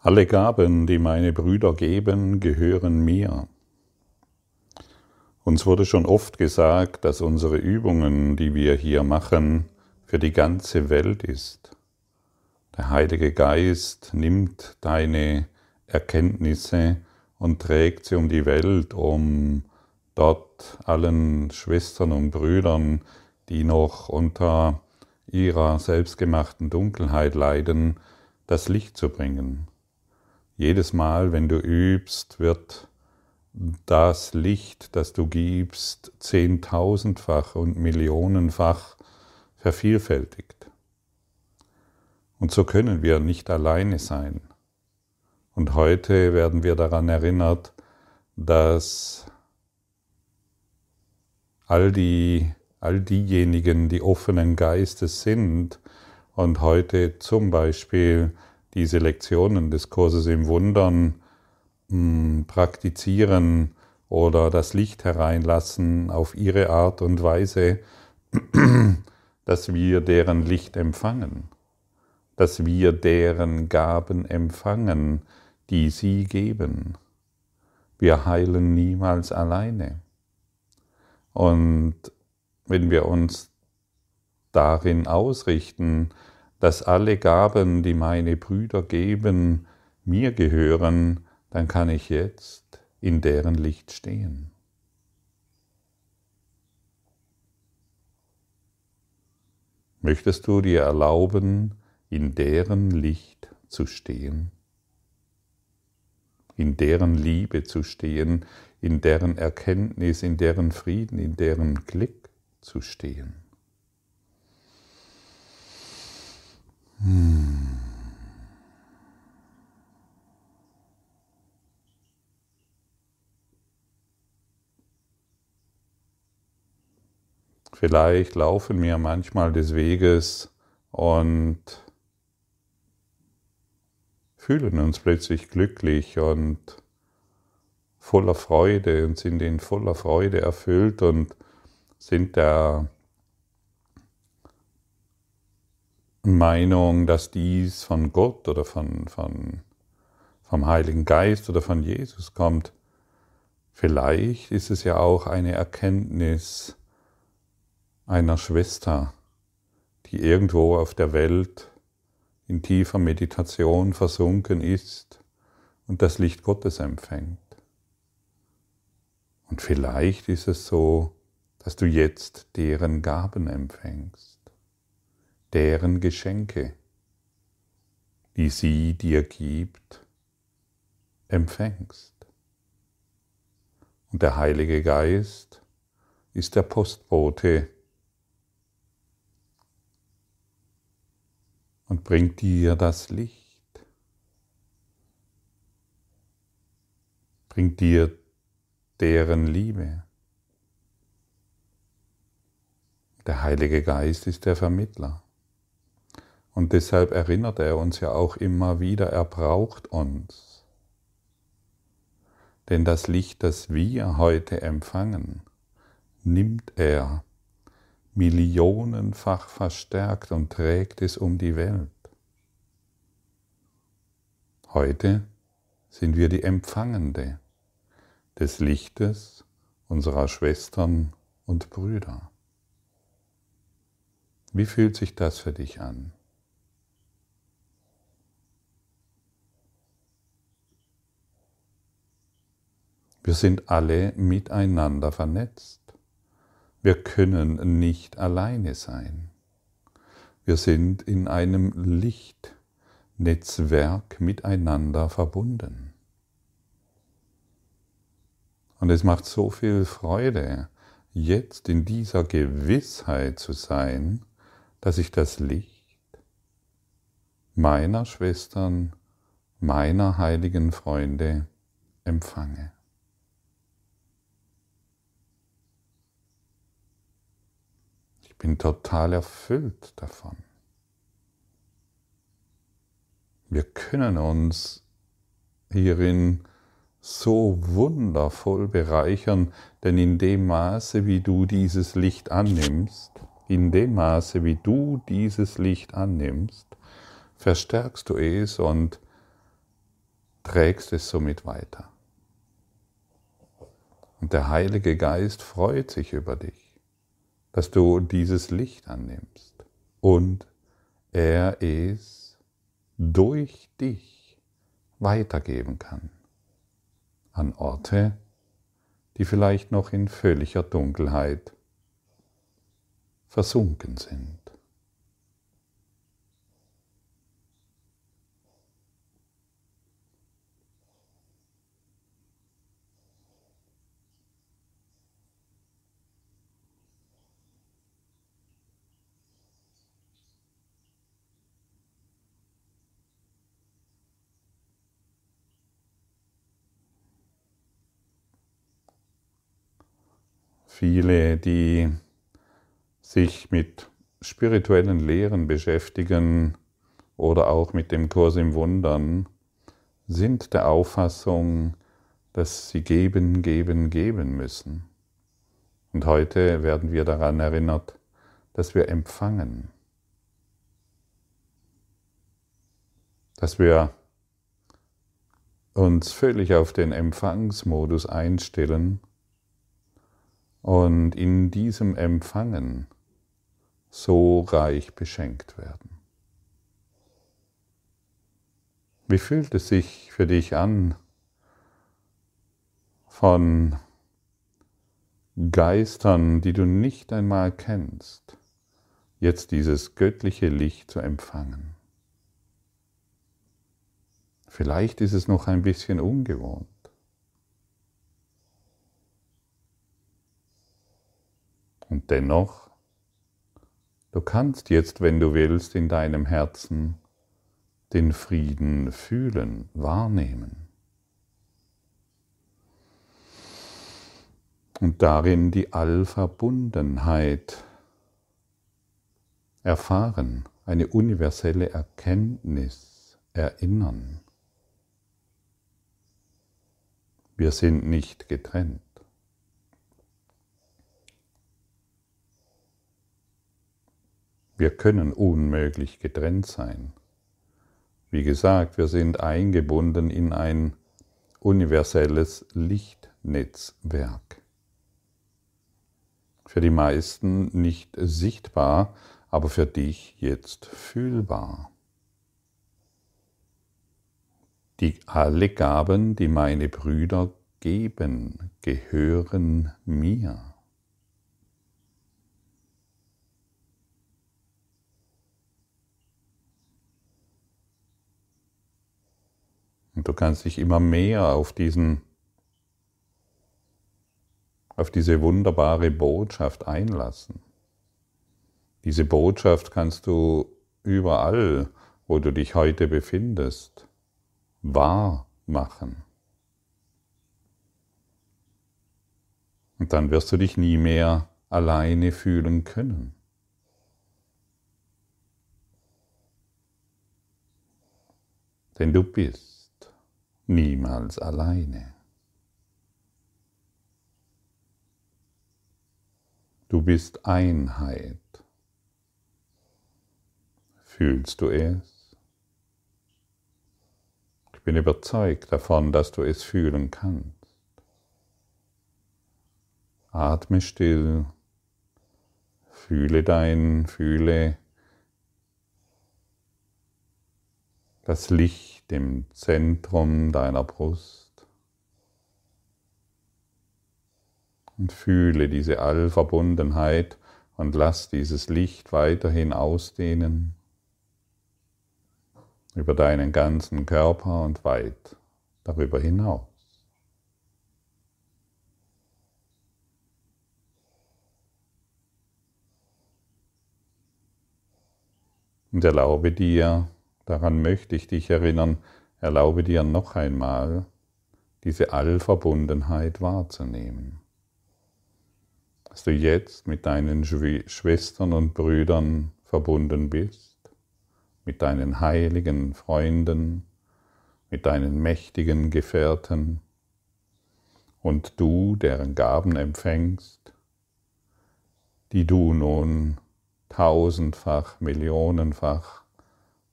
Alle Gaben, die meine Brüder geben, gehören mir. Uns wurde schon oft gesagt, dass unsere Übungen, die wir hier machen, für die ganze Welt ist. Der Heilige Geist nimmt deine Erkenntnisse und trägt sie um die Welt, um dort allen Schwestern und Brüdern, die noch unter ihrer selbstgemachten Dunkelheit leiden, das Licht zu bringen. Jedes Mal, wenn du übst, wird das Licht, das du gibst, zehntausendfach und millionenfach vervielfältigt. Und so können wir nicht alleine sein. Und heute werden wir daran erinnert, dass all, die, all diejenigen, die offenen Geistes sind und heute zum Beispiel diese Lektionen des Kurses im Wundern hm, praktizieren oder das Licht hereinlassen auf ihre Art und Weise, dass wir deren Licht empfangen, dass wir deren Gaben empfangen, die sie geben. Wir heilen niemals alleine. Und wenn wir uns darin ausrichten, dass alle Gaben, die meine Brüder geben, mir gehören, dann kann ich jetzt in deren Licht stehen. Möchtest du dir erlauben, in deren Licht zu stehen? In deren Liebe zu stehen, in deren Erkenntnis, in deren Frieden, in deren Glück zu stehen? Vielleicht laufen wir manchmal des Weges und fühlen uns plötzlich glücklich und voller Freude und sind in voller Freude erfüllt und sind der Meinung, dass dies von Gott oder von, von, vom Heiligen Geist oder von Jesus kommt. Vielleicht ist es ja auch eine Erkenntnis einer Schwester, die irgendwo auf der Welt in tiefer Meditation versunken ist und das Licht Gottes empfängt. Und vielleicht ist es so, dass du jetzt deren Gaben empfängst deren Geschenke, die sie dir gibt, empfängst. Und der Heilige Geist ist der Postbote und bringt dir das Licht, bringt dir deren Liebe. Der Heilige Geist ist der Vermittler. Und deshalb erinnert er uns ja auch immer wieder, er braucht uns. Denn das Licht, das wir heute empfangen, nimmt er millionenfach verstärkt und trägt es um die Welt. Heute sind wir die Empfangende des Lichtes unserer Schwestern und Brüder. Wie fühlt sich das für dich an? Wir sind alle miteinander vernetzt. Wir können nicht alleine sein. Wir sind in einem Lichtnetzwerk miteinander verbunden. Und es macht so viel Freude, jetzt in dieser Gewissheit zu sein, dass ich das Licht meiner Schwestern, meiner heiligen Freunde empfange. Bin total erfüllt davon. Wir können uns hierin so wundervoll bereichern, denn in dem Maße, wie du dieses Licht annimmst, in dem Maße, wie du dieses Licht annimmst, verstärkst du es und trägst es somit weiter. Und der Heilige Geist freut sich über dich, dass du dieses Licht annimmst und er es durch dich weitergeben kann an Orte, die vielleicht noch in völliger Dunkelheit versunken sind. Viele, die sich mit spirituellen Lehren beschäftigen oder auch mit dem Kurs im Wundern, sind der Auffassung, dass sie geben, geben, geben müssen. Und heute werden wir daran erinnert, dass wir empfangen, dass wir uns völlig auf den Empfangsmodus einstellen und in diesem Empfangen so reich beschenkt werden. Wie fühlt es sich für dich an, von Geistern, die du nicht einmal kennst, jetzt dieses göttliche Licht zu empfangen? Vielleicht ist es noch ein bisschen ungewohnt. Und dennoch, du kannst jetzt, wenn du willst, in deinem Herzen den Frieden fühlen, wahrnehmen. Und darin die Allverbundenheit erfahren, eine universelle Erkenntnis erinnern. Wir sind nicht getrennt. Wir können unmöglich getrennt sein. Wie gesagt, wir sind eingebunden in ein universelles Lichtnetzwerk. Für die meisten nicht sichtbar, aber für dich jetzt fühlbar. Die alle Gaben, die meine Brüder geben, gehören mir. Und du kannst dich immer mehr auf diesen auf diese wunderbare Botschaft einlassen. Diese Botschaft kannst du überall, wo du dich heute befindest, wahr machen. Und dann wirst du dich nie mehr alleine fühlen können. Denn du bist niemals alleine. Du bist Einheit. Fühlst du es? Ich bin überzeugt davon, dass du es fühlen kannst. Atme still, fühle dein, fühle das Licht dem Zentrum deiner Brust und fühle diese Allverbundenheit und lass dieses Licht weiterhin ausdehnen über deinen ganzen Körper und weit darüber hinaus. Und erlaube dir, Daran möchte ich dich erinnern, erlaube dir noch einmal, diese Allverbundenheit wahrzunehmen. Dass du jetzt mit deinen Schwestern und Brüdern verbunden bist, mit deinen heiligen Freunden, mit deinen mächtigen Gefährten und du, deren Gaben empfängst, die du nun tausendfach, millionenfach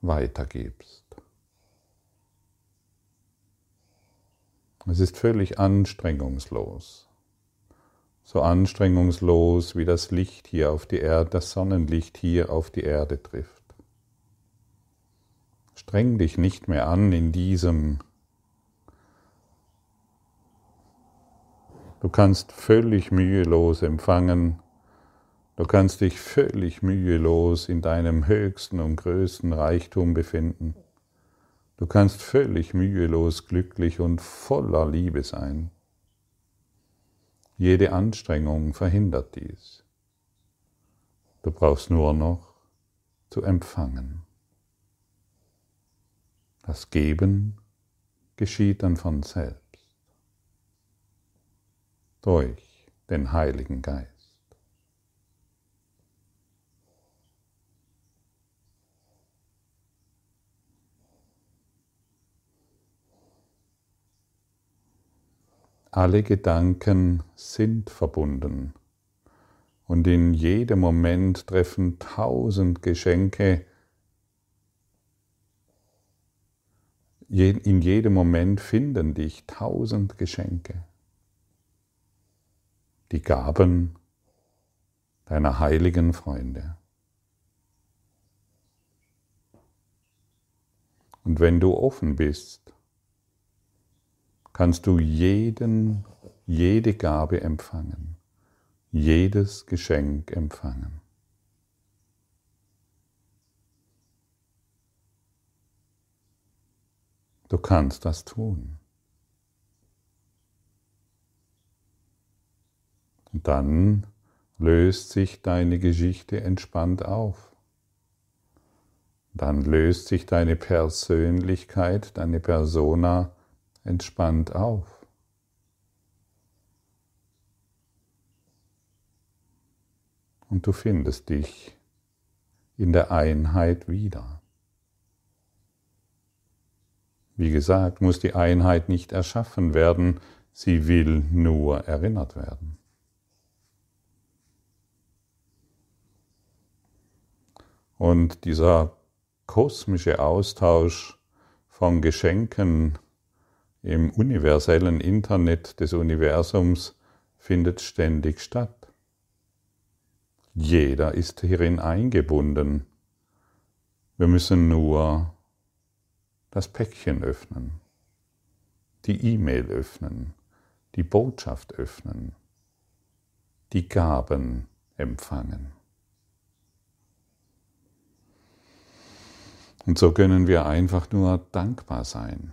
weitergibst. Es ist völlig anstrengungslos. So anstrengungslos wie das Licht hier auf die Erde, das Sonnenlicht hier auf die Erde trifft. Streng dich nicht mehr an in diesem. Du kannst völlig mühelos empfangen. Du kannst dich völlig mühelos in deinem höchsten und größten Reichtum befinden. Du kannst völlig mühelos glücklich und voller Liebe sein. Jede Anstrengung verhindert dies. Du brauchst nur noch zu empfangen. Das Geben geschieht dann von selbst durch den Heiligen Geist. Alle Gedanken sind verbunden. Und in jedem Moment treffen tausend Geschenke, in jedem Moment finden dich tausend Geschenke, die Gaben deiner heiligen Freunde. Und wenn du offen bist, kannst du jeden, jede Gabe empfangen, jedes Geschenk empfangen. Du kannst das tun. Und dann löst sich deine Geschichte entspannt auf. Dann löst sich deine Persönlichkeit, deine Persona entspannt auf. Und du findest dich in der Einheit wieder. Wie gesagt, muss die Einheit nicht erschaffen werden, sie will nur erinnert werden. Und dieser kosmische Austausch von Geschenken im universellen Internet des Universums findet ständig statt. Jeder ist hierin eingebunden. Wir müssen nur das Päckchen öffnen, die E-Mail öffnen, die Botschaft öffnen, die Gaben empfangen. Und so können wir einfach nur dankbar sein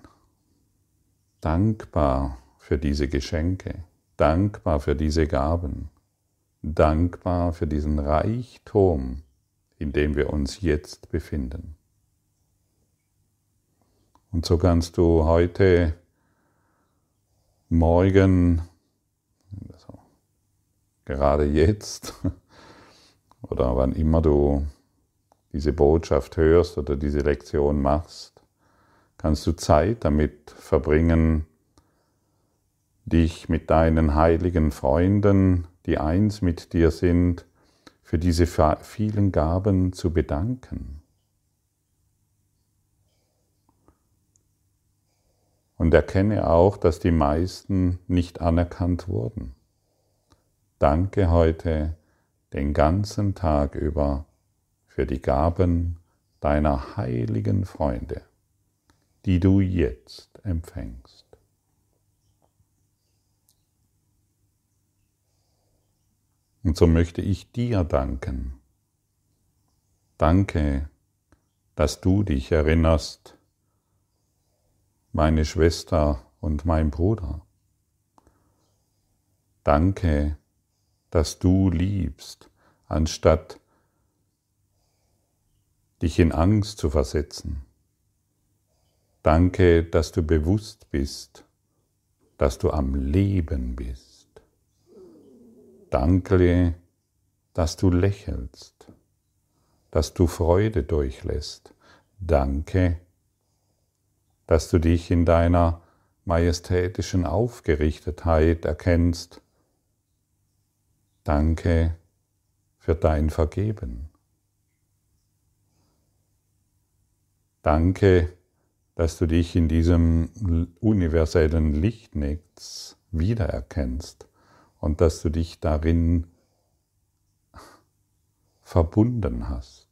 dankbar für diese Geschenke, dankbar für diese Gaben, dankbar für diesen Reichtum, in dem wir uns jetzt befinden. Und so kannst du heute, morgen, also gerade jetzt oder wann immer du diese Botschaft hörst oder diese Lektion machst, kannst du Zeit damit verbringen, dich mit deinen heiligen Freunden, die eins mit dir sind, für diese vielen Gaben zu bedanken. Und erkenne auch, dass die meisten nicht anerkannt wurden. Danke heute den ganzen Tag über für die Gaben deiner heiligen Freunde die du jetzt empfängst. Und so möchte ich dir danken. Danke, dass du dich erinnerst, meine Schwester und mein Bruder. Danke, dass du liebst, anstatt dich in Angst zu versetzen. Danke, dass du bewusst bist, dass du am Leben bist. Danke, dass du lächelst, dass du Freude durchlässt. Danke, dass du dich in deiner majestätischen Aufgerichtetheit erkennst. Danke für dein Vergeben. Danke, dass du dich in diesem universellen Lichtnetz wiedererkennst und dass du dich darin verbunden hast.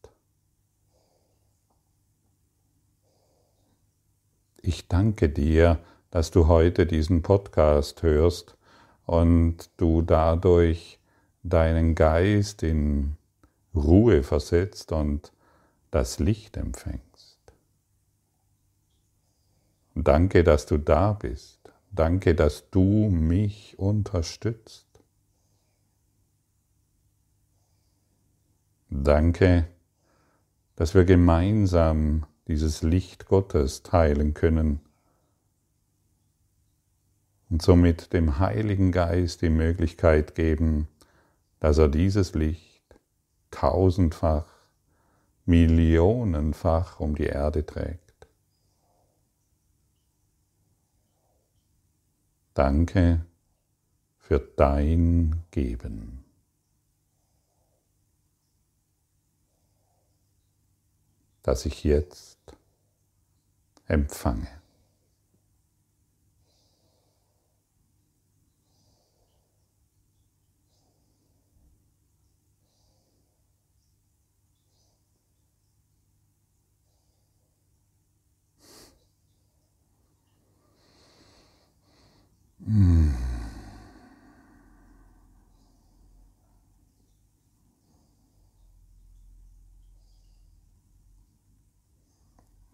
Ich danke dir, dass du heute diesen Podcast hörst und du dadurch deinen Geist in Ruhe versetzt und das Licht empfängst. Danke, dass du da bist. Danke, dass du mich unterstützt. Danke, dass wir gemeinsam dieses Licht Gottes teilen können und somit dem Heiligen Geist die Möglichkeit geben, dass er dieses Licht tausendfach, millionenfach um die Erde trägt. Danke für dein Geben. das ich jetzt empfange.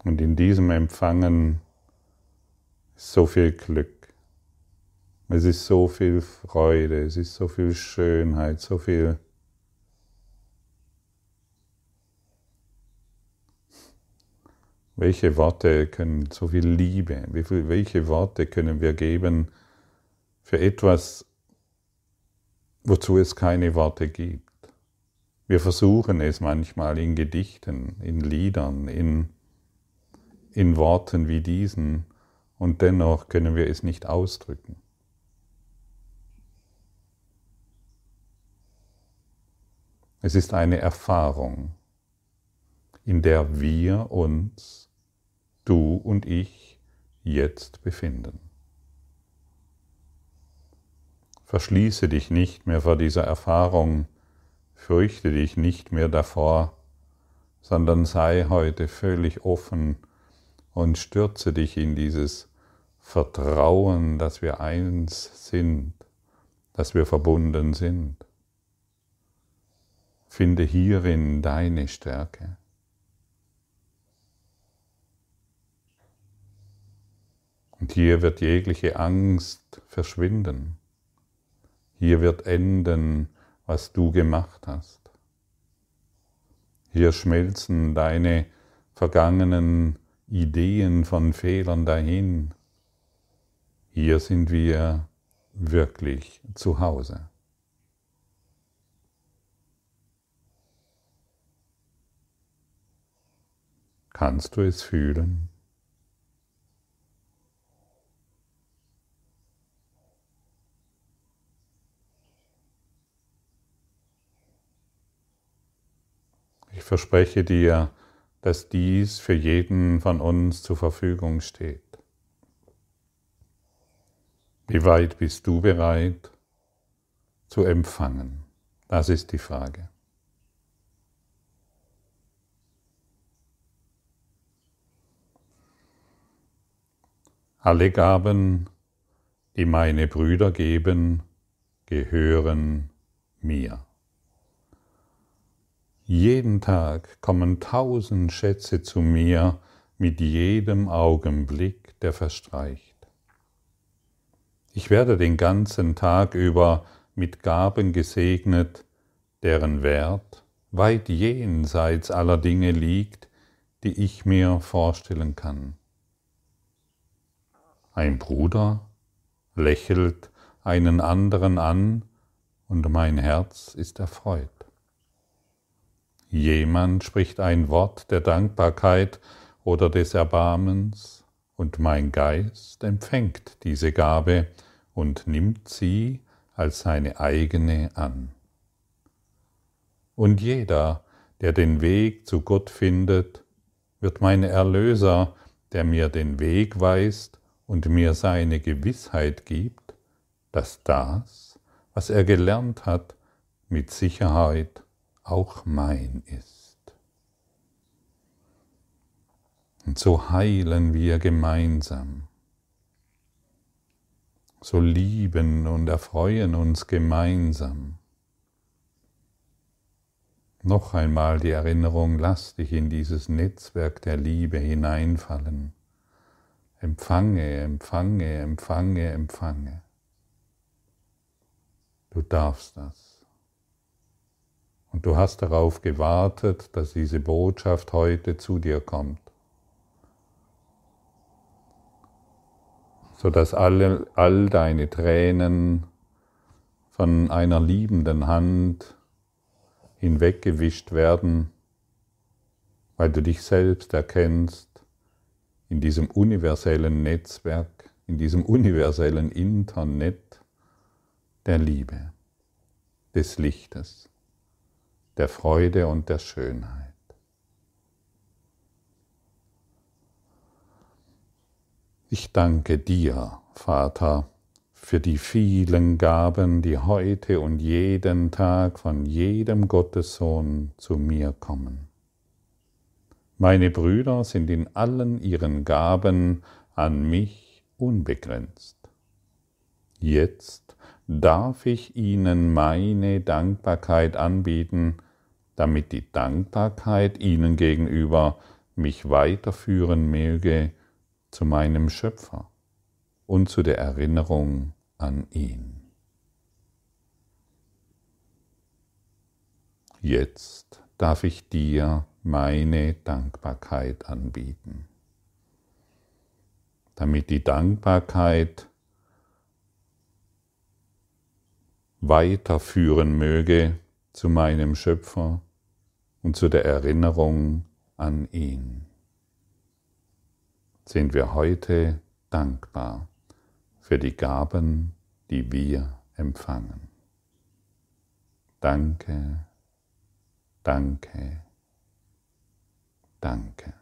Und in diesem Empfangen ist so viel Glück. Es ist so viel Freude, es ist so viel Schönheit, so viel Welche Worte können, so viel Liebe, welche Worte können wir geben für etwas, wozu es keine Worte gibt? Wir versuchen es manchmal in Gedichten, in Liedern, in in Worten wie diesen und dennoch können wir es nicht ausdrücken. Es ist eine Erfahrung, in der wir uns, du und ich, jetzt befinden. Verschließe dich nicht mehr vor dieser Erfahrung, fürchte dich nicht mehr davor, sondern sei heute völlig offen und stürze dich in dieses Vertrauen, dass wir eins sind, dass wir verbunden sind. Finde hierin deine Stärke. Und hier wird jegliche Angst verschwinden. Hier wird enden, was du gemacht hast. Hier schmelzen deine vergangenen Ideen von Fehlern dahin. Hier sind wir wirklich zu Hause. Kannst du es fühlen? Ich verspreche dir, dass dies für jeden von uns zur Verfügung steht. Wie weit bist du bereit zu empfangen? Das ist die Frage. Alle Gaben, die meine Brüder geben, gehören mir. Jeden Tag kommen tausend Schätze zu mir mit jedem Augenblick, der verstreicht. Ich werde den ganzen Tag über mit Gaben gesegnet, deren Wert weit jenseits aller Dinge liegt, die ich mir vorstellen kann. Ein Bruder lächelt einen anderen an und mein Herz ist erfreut. Jemand spricht ein Wort der Dankbarkeit oder des Erbarmens, und mein Geist empfängt diese Gabe und nimmt sie als seine eigene an. Und jeder, der den Weg zu Gott findet, wird mein Erlöser der mir den Weg weist und mir seine Gewissheit gibt, dass das, was er gelernt hat, mit Sicherheit auch mein ist. Und so heilen wir gemeinsam. So lieben und erfreuen uns gemeinsam. Noch einmal die Erinnerung, lass dich in dieses Netzwerk der Liebe hineinfallen. Empfange, empfange, empfange, empfange. Du darfst das. Und du hast darauf gewartet, dass diese Botschaft heute zu dir kommt. Sodass alle, all deine Tränen von einer liebenden Hand hinweggewischt werden, weil du dich selbst erkennst in diesem universellen Netzwerk, in diesem universellen Internet der Liebe, des Lichtes, der Freude und der Schönheit. Ich danke dir, Vater, für die vielen Gaben, die heute und jeden Tag von jedem Gottessohn zu mir kommen. Meine Brüder sind in allen ihren Gaben an mich unbegrenzt. Jetzt darf ich ihnen meine Dankbarkeit anbieten, damit die Dankbarkeit ihnen gegenüber mich weiterführen möge zu meinem Schöpfer und zu der Erinnerung an ihn. Jetzt darf ich dir meine Dankbarkeit anbieten, damit die Dankbarkeit weiterführen möge zu meinem Schöpfer und zu der Erinnerung an ihn. Sind wir heute dankbar für die Gaben, die wir empfangen. Danke, danke, danke.